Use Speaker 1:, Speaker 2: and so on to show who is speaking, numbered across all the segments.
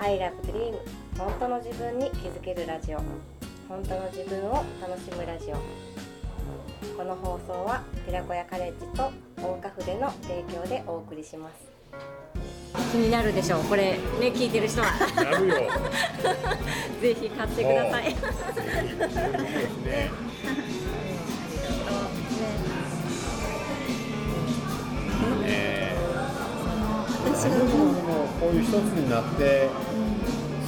Speaker 1: I love dream 本当の自分に気づけるラジオ。本当の自分を楽しむラジオ。この放送は寺子屋カレッジと大岡筆の提供でお送りします。気になるでしょう？これね聞いてる人は。
Speaker 2: なるよ。
Speaker 1: ぜひ買ってください。
Speaker 2: ねえ
Speaker 3: 私が
Speaker 2: 私も
Speaker 3: もう
Speaker 2: こういう一つになって、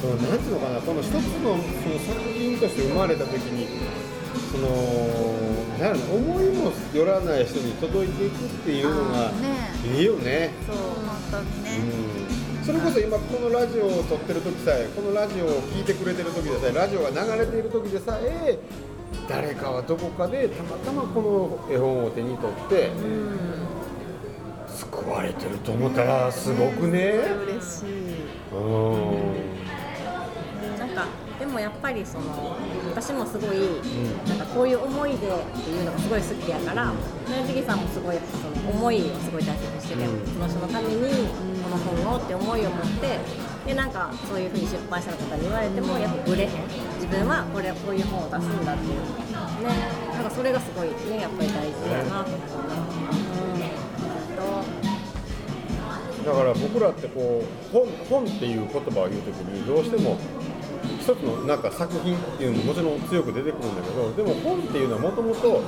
Speaker 2: そのなんていうのかなこの一つのその作品として生まれた時にそのなん思いもよらない人に届いていくっていうのがいいよね。
Speaker 3: そう本当にね、
Speaker 2: うん、それこそ今このラジオを撮ってる時さえこのラジオを聴いてくれてる時でさえラジオが流れている時でさえ誰かはどこかでたまたまこの絵本を手に取って救われてると思ったらすごくね。
Speaker 3: 嬉しい。
Speaker 2: うん
Speaker 1: もやっぱりその私もすごい、なんかこういう思い出っていうのがすごい好きやから、ねジギさんもすごいその思いをすごい大切にしてて、
Speaker 2: うん。
Speaker 1: その人のためにこの本をって思いを持ってでなんかそういうふうに出版社の方に言われてもやっぱ売れへん。自分はこれこういう本を出すんだっていう。ね。なんかそれがすごいねやっぱり大事やなと思うん、と。
Speaker 2: だから僕らってこう本本っていう言葉を言う時にどうしても一つのなんか作品っていうのももちろん強く出てくるんだけどでも本っていうのはもともと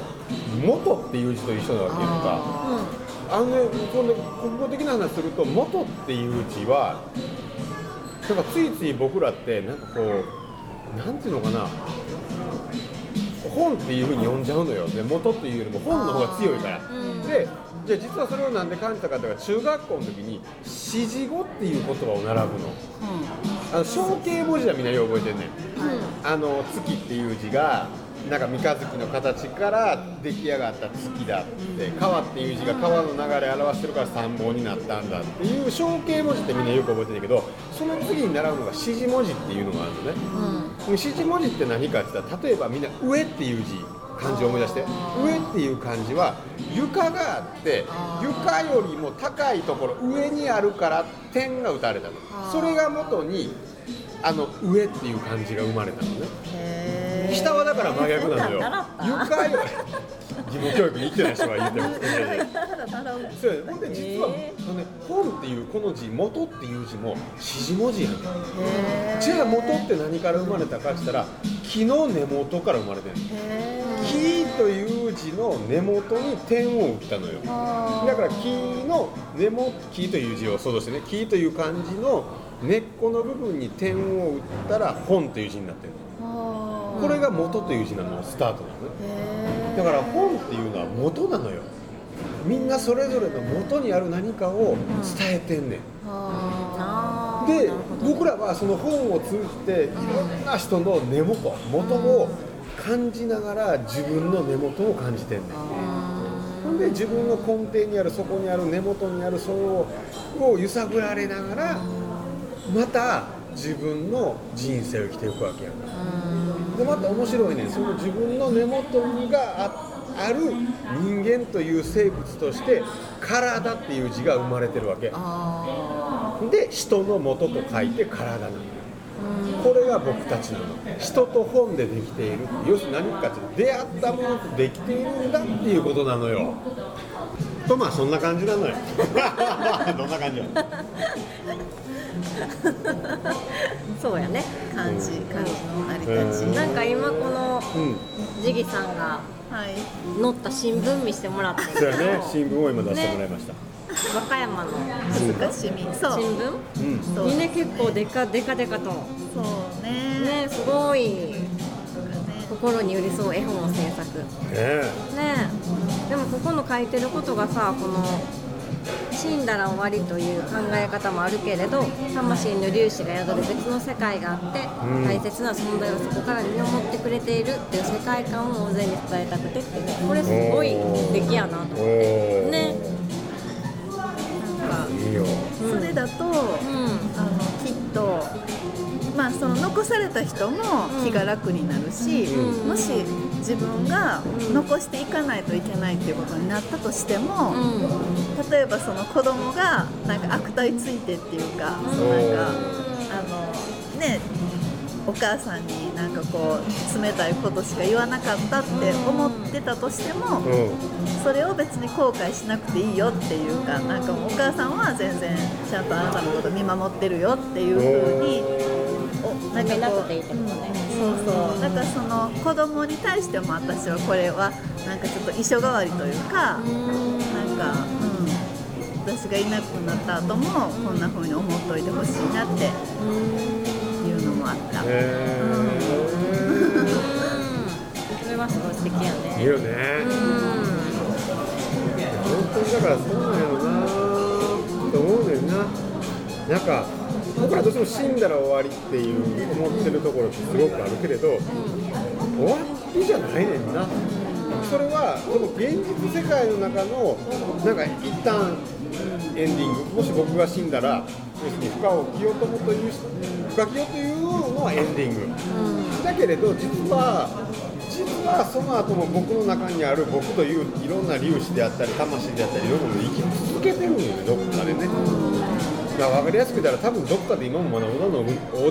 Speaker 2: 元っていう字と一緒なわけいうかあのねそんで国語的な話すると元っていう字はなんかついつい僕らってなんかこうなんていうのかな本っていうふうに呼んじゃうのよ。で元っていうよりも本の方が強いから。でじゃあ実はそれをなんで感じたかというと中学校の時に指示語っていう言葉を習うのあの象形文字はみんなよう覚えてんねん、あの月っていう字がなんか三日月の形から出来上がった月だって川っていう字が川の流れを表してるから三本になったんだっていう象形文字ってみんなよく覚えてるけどその次に習うのが指示文字っていうのがあるのね、指示文字って何かって言ったら例えばみんな上っていう字漢字を思い出して上っていう漢字は床があって床よりも高いところ上にあるから点が打たれたの。それが元にあの上っていう漢字が生まれたのね。
Speaker 3: へ
Speaker 2: 下はだから真逆なのよ。床より義務教育に行ってない人は言ってます。そうほんで実は、
Speaker 1: へ
Speaker 2: あのね、本っていうこの字元っていう字も指示文字やねん。
Speaker 3: え
Speaker 2: じゃあ元って何から生まれたかって言ったら木の根元から生まれてる
Speaker 3: へ
Speaker 2: 木という字の根元に点を打ったのよ。だから木の根元木という字を想像してね木という漢字の根っこの部分に点を打ったら本という字になってるのこれが元という字なのスタートなのねだから本っていうのは元なのよ。みんなそれぞれの元にある何かを伝えてんねん。で僕らはその本を通じていろんな人の根元元を感じながら自分の根元を感じてんねん。ほんで自分の根底にあるそこにある根元にあるそれをを揺さぶられながらまた自分の人生を生きていくわけやん。かでまた面白いねん。その自分の根元にがあある人間という生物として体っていう字が生まれてるわけ。で人の元と書いて体なのこれが僕たちなの。人と本でできている要するに何かっていうと出会ったものとできているんだっていうことなのよとまあそんな感じなのよ。どんな感じよ？
Speaker 1: そうやね。
Speaker 3: 漢字漢字の成り立ち、
Speaker 2: うん。
Speaker 1: なんか今この
Speaker 2: うん。
Speaker 1: ジギさんが
Speaker 3: はい。
Speaker 1: 載った新聞見してもらってんけど
Speaker 2: そうやね。新聞を今出してもらいました、
Speaker 1: 和歌山の。
Speaker 3: 恥ずかしみそう。
Speaker 1: 新聞？
Speaker 2: うん。
Speaker 3: そう。
Speaker 1: にね結構でかでかでかと。
Speaker 3: そうね。
Speaker 1: ねすごい。
Speaker 3: ね。
Speaker 1: 心に寄り添う絵本を制作。
Speaker 2: ねえ。
Speaker 1: ねでもここの書いてることがさこの死んだら終わりという考え方もあるけれど魂の粒子が宿る別の世界があって、
Speaker 2: うん。
Speaker 1: 大切な存在をそこから見守ってくれているっていう世界観を大勢に伝えたくてってねこれすごい素敵やなと思って。ね。
Speaker 3: なんか。
Speaker 2: いいよ。
Speaker 3: それだと、
Speaker 1: うん
Speaker 3: まあその残された人も気が楽になるし、
Speaker 2: うん。
Speaker 3: もし自分が残していかないといけないっていうことになったとしても、
Speaker 1: うん。
Speaker 3: 例えばその子供がなんか悪態ついてっていうか、
Speaker 1: うん
Speaker 3: そのなんかあのねお母さんになんかこう冷たいことしか言わなかったって思ってたとしても、
Speaker 2: うん。
Speaker 3: それを別に後悔しなくていいよっていうかなんかお母さんは全然ちゃんとあなたのこと見守ってるよっていう風におなんかこうそうそう。だからその子供に対しても私はこれはなんかちょっと遺書代わりというか、なんか、うん、私がいなくなった後もこんな風に思っといてほしいなっていうのもあった。
Speaker 2: へ
Speaker 1: それはすごい素敵や
Speaker 2: ーいい
Speaker 1: ね
Speaker 2: よね本当にだからそうなんやろなと思うねんな。なんか僕らどうしても死んだら終わりっていう思ってるところってすごくあるけれど終わりじゃないねんな。それはその現実世界の中のなんか一旦エンディングもし僕が死んだら要するに深尾清友という深清というのはエンディング。だけれど実は実はその後も僕の中にある僕といういろんな粒子であったり魂であったりいろんなものを生き続けてるのよねどっかでね。だから分かりやすく言ったら多分どっかで今もまだ織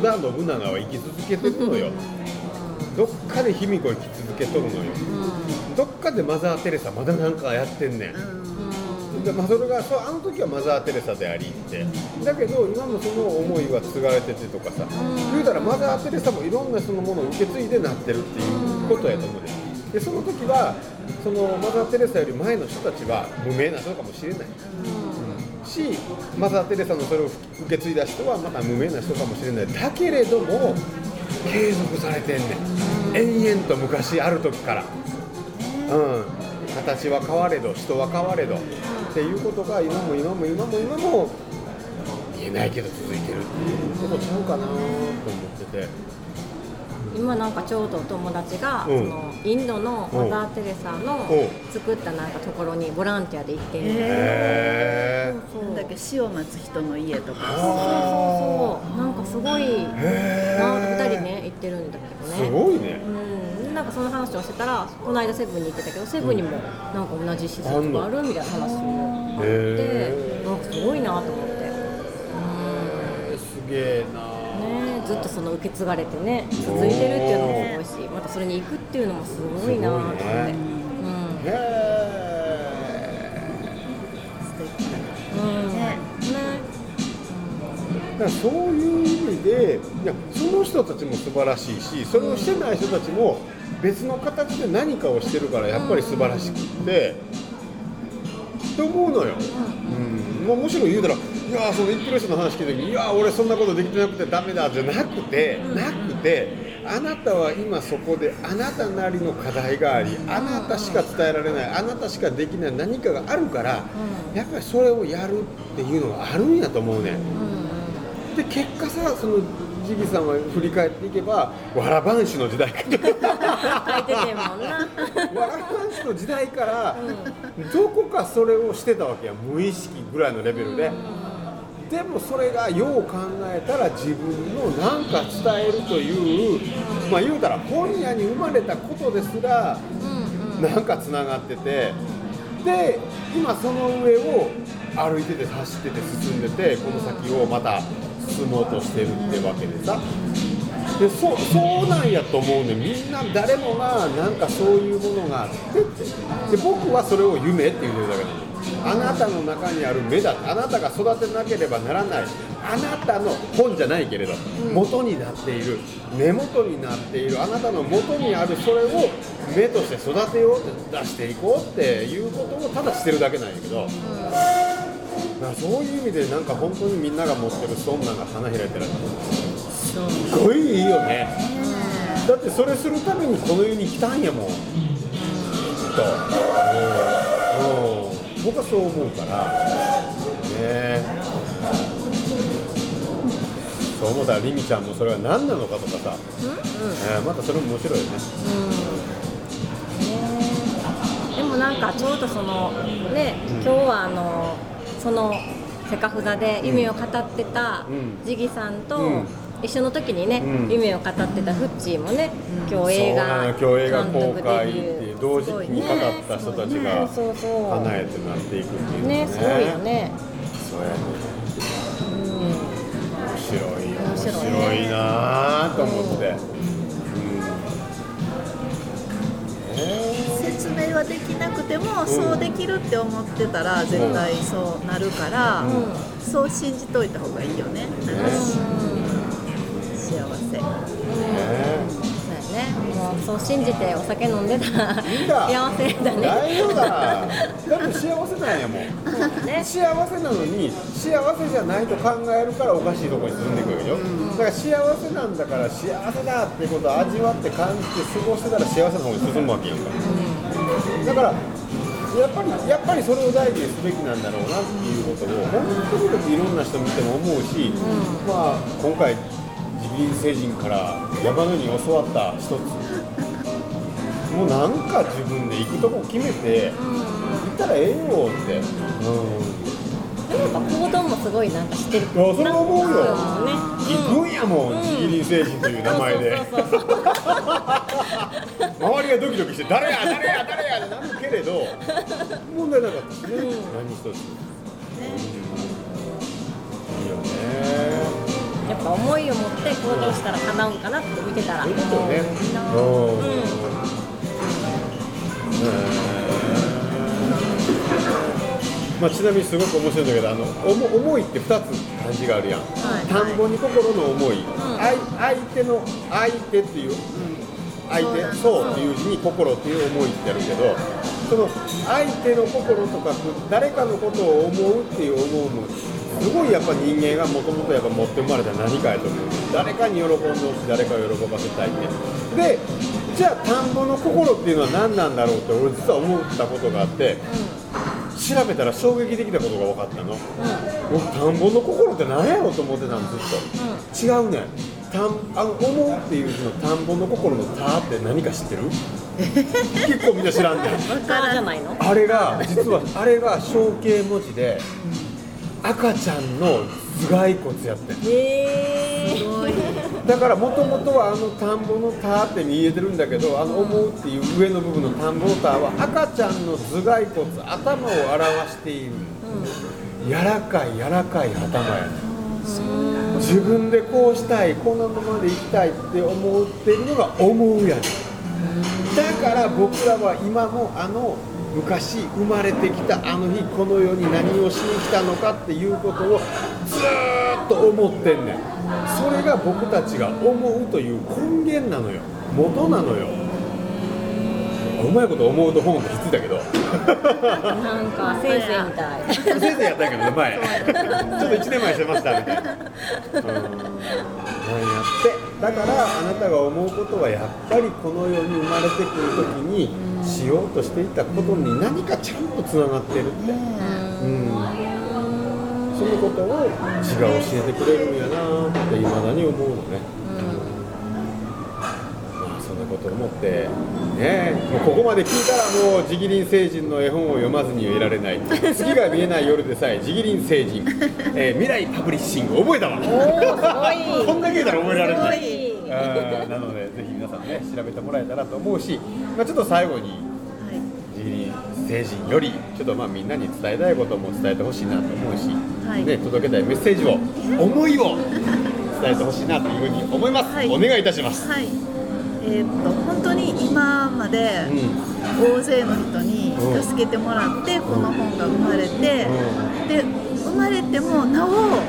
Speaker 2: 田信長は生き続けてるのよ。どっかで卑弥呼生き続けとるのよ。どっかでマザー・テレサまだなんかやってんねん。でまあ、それがそうあの時はマザー・テレサでありって。だけど今もその思いは継がれててとかさ。言うたらマザー・テレサもいろんなそのものを受け継いでなってるっていうことやと思うん。ですでその時はそのマザー・テレサより前の人たちは無名な人かもしれない、しマザー・テレサのそれを受け継いだ人はまた無名な人かもしれない。だけれども継続されてんねん。延々と昔ある時から。うん。形は変われど人は変われど。っていうことが今も今も今も今も言えないけど続いてるっていうことちゃうかなと思ってて。
Speaker 1: 今なんかちょうど友達が、
Speaker 2: うん。
Speaker 1: そのインドのマザー・テレサの
Speaker 2: うん。
Speaker 1: 作ったなんかところにボランティアで行って。んねん
Speaker 2: へ
Speaker 1: そう
Speaker 3: なんだっけ死を待つ人の家とか。
Speaker 1: そうそうそう。なんかすごい
Speaker 2: え
Speaker 1: な
Speaker 2: へ
Speaker 1: 2人ね行ってるんだけどね。
Speaker 2: すごいね。
Speaker 1: うん、なんかその話をしてたらこの間セブンに行ってたけどセブンにもなんか同じ施設があるみたいな話を
Speaker 2: へ
Speaker 1: で
Speaker 2: え
Speaker 1: なんかすごいなと思って、
Speaker 2: すげえな。
Speaker 1: ね、ずっとその受け継がれてね続いてるっていうのもすごいしまたそれに行くっていうのもすごいなと思って、
Speaker 2: ね。
Speaker 1: うん。
Speaker 2: へ
Speaker 3: だ
Speaker 2: そういう意味でいやその人たちも素晴らしいしそれをしてない人たちも別の形で何かをしてるからやっぱり素晴らしくって、って思うのよ、うん。もうむしろ言うたらいやーその言ってる人の話聞いた時にいやー俺そんなことできてなくてダメだじゃなくて、なくてあなたは今そこであなたなりの課題がありあなたしか伝えられないあなたしかできない何かがあるから、やっぱりそれをやるっていうのがあるんやと思うねん。で結果さそのジギさんは振り返っていけばわらばんしの時代からわらばんしの時代から、どこかそれをしてたわけや無意識ぐらいのレベルで、でもそれがよう考えたら自分の何か伝えるという、まあ言うたら本屋に生まれたことですらなんかつながってて。で今その上を歩いてて走ってて進んでてこの先をまた進もうとしてるってわけでさでそそうなんやと思うねみんな誰もがなんかそういうものがあってって。で僕はそれを夢って言うてるだけなのあなたの中にある目だあなたが育てなければならないあなたの本じゃないけれど元になっている根元になっているあなたの元にあるそれを目として育てようって出していこうっていうことをただしてるだけなんやけど、だからそういう意味でなんか本当にみんなが持ってるそんなんが花開いてるすごいいいよね。だってそれするためにこの世に来たんやもん。きっと、うん。うん。僕はそう思うから。ね。そう思ったらりみちゃんもそれは何なのかとかさ、えーまたそれも面白いよね。
Speaker 1: でもなんかちょうどそのね、
Speaker 2: うん。
Speaker 1: 今日はあのそのセカフザで夢を語ってた
Speaker 2: うん。
Speaker 1: ジギさんと、
Speaker 2: うん。
Speaker 1: 一緒の時にね、
Speaker 2: うん。
Speaker 1: 夢を語ってたフッチーもね、今日映画
Speaker 2: 今日映画
Speaker 1: 監
Speaker 2: 公
Speaker 1: 督
Speaker 2: 開っていう同時期に語った人たちが
Speaker 1: ねそうそう
Speaker 2: 叶えてなっていくっていうの
Speaker 1: ねすごいよね。
Speaker 2: そうやね。
Speaker 1: うん
Speaker 2: 面白いよ。面
Speaker 1: 面白い
Speaker 2: 白いなぁと思って、うん。
Speaker 3: 説明はできなくても、そうできるって思ってたら絶対そうなるから、
Speaker 1: うん。
Speaker 3: そう信じといた方がいいよね。幸せ。
Speaker 2: ね。
Speaker 1: もうそう信じてお酒飲んでたら幸せだね。
Speaker 2: 大丈夫だ。だって幸せなんやもん。
Speaker 1: ね。
Speaker 2: 幸せなのに幸せじゃないと考えるからおかしいところに進んでいくわけでしょ、だから幸せなんだから幸せだってことを味わって感じて過ごしてたら幸せの方に進むわけやんか、だからやっぱりやっぱりそれを大事にすべきなんだろうなっていうことを本当に僕いろんな人見ても思うし、まあ今回自民星人から山のように教わった一つ。もうなんか自分で行くとこ決めて行ったらええよって、うん
Speaker 1: でもやっぱ行動もすごいなんか知ってる。
Speaker 2: いやそれは思うよ。行くんやもん、ジギリン星人という名前で。周りがドキドキして誰や誰や誰やってなるけれど問題なかったしね、何一つ、いいよね
Speaker 1: やっぱ思いを持って行動したら叶うんかなって見てたら
Speaker 2: そういうことよね
Speaker 1: うん
Speaker 2: うんまあ、ちなみにすごく面白いんだけどあの思思いって2つ漢字があるやん、
Speaker 3: はい。
Speaker 2: 田んぼに心の思い、
Speaker 1: ん。
Speaker 2: 相相手の相手っていう。相手そうっていう字に心っていう思いってあるけどその相手の心とか誰かのことを思うっていう思うのすごいやっぱ人間がもともとやっぱ持って生まれた何かやと思う。誰かに喜んでほしい誰かを喜ばせたいって。でじゃあ田んぼの心っていうのは何なんだろうって俺実は思ったことがあって調べたら衝撃的なことが分かったの。僕田んぼの心って何やろうと思ってたのずっと、違うね。ん田んあの思うっていう字の田んぼの心の「田」って何か知ってる？結構みんな知らんねん。
Speaker 1: うんからじゃないの？
Speaker 2: あれが実はあれが象形文字で赤ちゃんの頭蓋骨やってん。
Speaker 1: へ
Speaker 3: すごい
Speaker 2: だからもともとはあの田んぼの「田」って見えてるんだけどあの「思う」っていう上の部分の田んぼの「田」は赤ちゃんの頭蓋骨頭を表している。柔らかい柔らかい頭やね自分でこうしたいこのままで行きたいって思ってるのが「思う」やねだから僕らは今もあの昔生まれてきたあの日この世に何をしに来たのかっていうことをずーっと思ってんねん。それが僕たちが思うという根源なのよ。元なのよ。うまいこと思うと本ってひっついたけど。
Speaker 1: なんか先生みたい。
Speaker 2: 先生やったんやけどね前。ちょっと1年前してましたみたいな、うん、なんやって。だからあなたが思うことはやっぱりこの世に生まれてくる時にしようとしていたことに何かちゃんとつながってるって、うん、そのことを字が教えてくれるんやなっていまだに思うのね、まあそんなこと思ってねもうここまで聞いたらもうジギリン星人の絵本を読まずにはいられない。次が見えない夜でさえジギリン星人、えー未来パブリッシング覚えたわ。
Speaker 1: おおすごい。
Speaker 2: こんだけ言うたら覚えられない。
Speaker 1: すごい。
Speaker 2: うんなのでぜひ皆さんね調べてもらえたらと思うし、まあ、ちょっと最後に
Speaker 3: はい
Speaker 2: ジギリン星人よりちょっとまあみんなに伝えたいことも伝えてほしいなと思うし、
Speaker 3: はい。
Speaker 2: ね、届けたいメッセージを思いを伝えてほしいなというふうに思います、
Speaker 3: はい。
Speaker 2: お願いいたします、
Speaker 3: はい。えーっと本当に今まで
Speaker 2: うん。
Speaker 3: 大勢の人に助けてもらってこの本が生まれてで生まれてもなお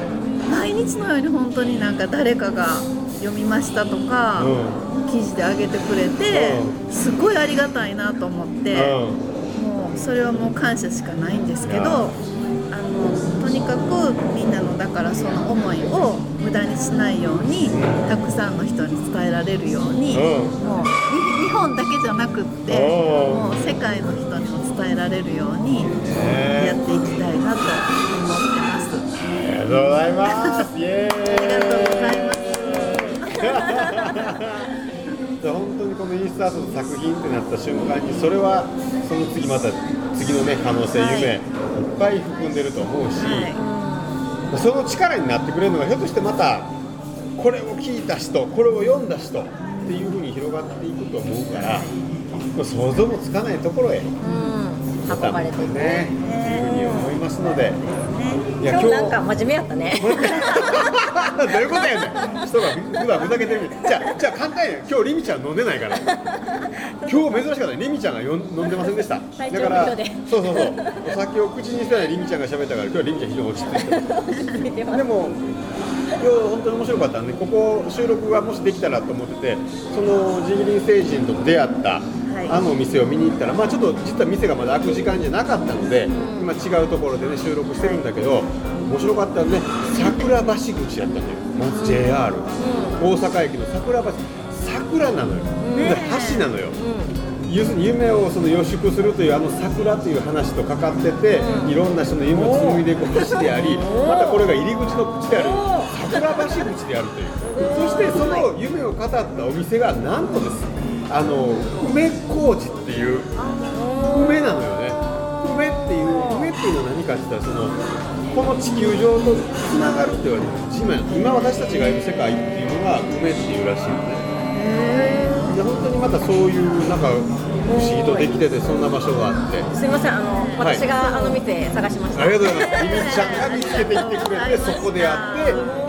Speaker 3: 毎日のように本当になんか誰かが読みましたとか記事で上げてくれて
Speaker 2: う
Speaker 3: すごいありがたいなと思ってもうそれはもう感謝しかないんですけどあのとにかくみんなのだからその思いを無駄にしないようにたくさんの人に伝えられるように
Speaker 2: うん。
Speaker 3: もうに日本だけじゃなくって
Speaker 2: うん。
Speaker 3: もう世界の人にも伝えられるように
Speaker 2: ね。
Speaker 3: やっていきたいなと思ってます。
Speaker 2: りがとうございます。
Speaker 3: ありがとうございます
Speaker 2: 本当にこのインスタートの作品ってなった瞬間にそれはその次また次のね可能性、
Speaker 3: はい。
Speaker 2: 夢いっぱい含んでると思うし、
Speaker 3: は
Speaker 2: その力になってくれるのがひょっとしてまたこれを聞いた人これを読んだ人っていうふうに広がっていくと思うから想像もつかないところへ
Speaker 1: うん。運ばれていく
Speaker 2: ね。いうふうに思いますのでい
Speaker 1: 今日なんか真面目やったね。
Speaker 2: どういうことやねん。人が普段ふざけてる。じゃあじゃあ簡単や今日リミちゃん飲んでないから。今日珍しかったね。リミちゃんがよん飲んでませんでした。だからそうそうそう。お酒を口にしてないリミちゃんが喋ったから今日はリミちゃん非常に落ち着いてでも今日本当に面白かったんでここ収録がもしできたらと思っててそのジギリン星人と出会った、
Speaker 3: い
Speaker 2: あのお店を見に行ったらまあちょっと実は店がまだ開く時間じゃなかったので、今違うところでね収録してるんだけど、面白かったのね桜橋口やったん。だよまず JR、大阪駅の桜橋。桜なのよ、で橋なのよ、要するに夢をその予祝するというあの桜という話とかかってて、いろんな人の夢を紡いでいく橋であり、またこれが入り口の口である。桜橋口であるという、そしてその夢を語ったお店がなんとですあの梅小路っていう梅なのよね。梅っていう梅っていうのは何かって言ったらそのこの地球上とつながるって言われる今今私たちがいる世界っていうのが梅っていうらしいよね。で本当にまたそういうなんか不思議とできててそんな場所があって。
Speaker 1: すみませんあの
Speaker 2: はい。
Speaker 1: 私があの店探しました。
Speaker 2: ありがとうございます。リミちゃんが見つけてきてくれて、そこでやって、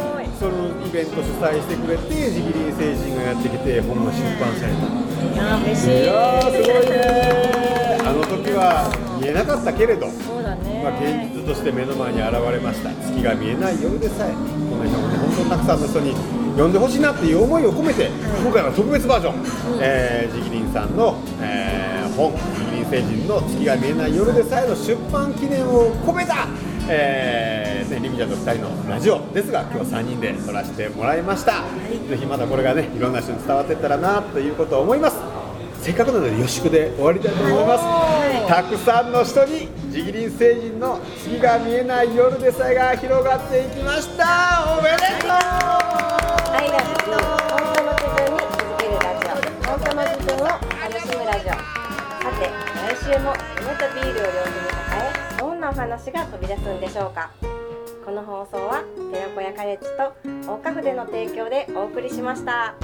Speaker 2: イベント主催してくれて、ジギリン星人がやってきて、本が出版された。
Speaker 1: いやー嬉しい。
Speaker 2: いやー、すごいね。あの時は見えなかったけれど、
Speaker 1: そうだね。
Speaker 2: まあ、現実として目の前に現れました。月が見えない夜でさえ、この人もね、本当にたくさんの人に読んでほしいなっていう思いを込めて、今回は特別バージョン、えージギリンさんの、えー本、ジギリン星人の月が見えない夜でさえの出版記念を込めた、えーね、リミちゃんと2人のラジオですが、今日3人で撮らせてもらいました。ぜひまたこれがね、いろんな人に伝わっていったらなということを思います。せっかくなので予祝で終わりたいと思います。たくさんの人にジギリン星人の月が見えない夜でさえが広がっていきました。おめでとう。
Speaker 1: 愛が自分本当の自分に気づけるラジオ自分を楽しむラジオさて来週も夢とビールを両手に抱えなお話が飛び出すんでしょうか？この放送は寺子屋カレッジと大花筆の提供でお送りしました。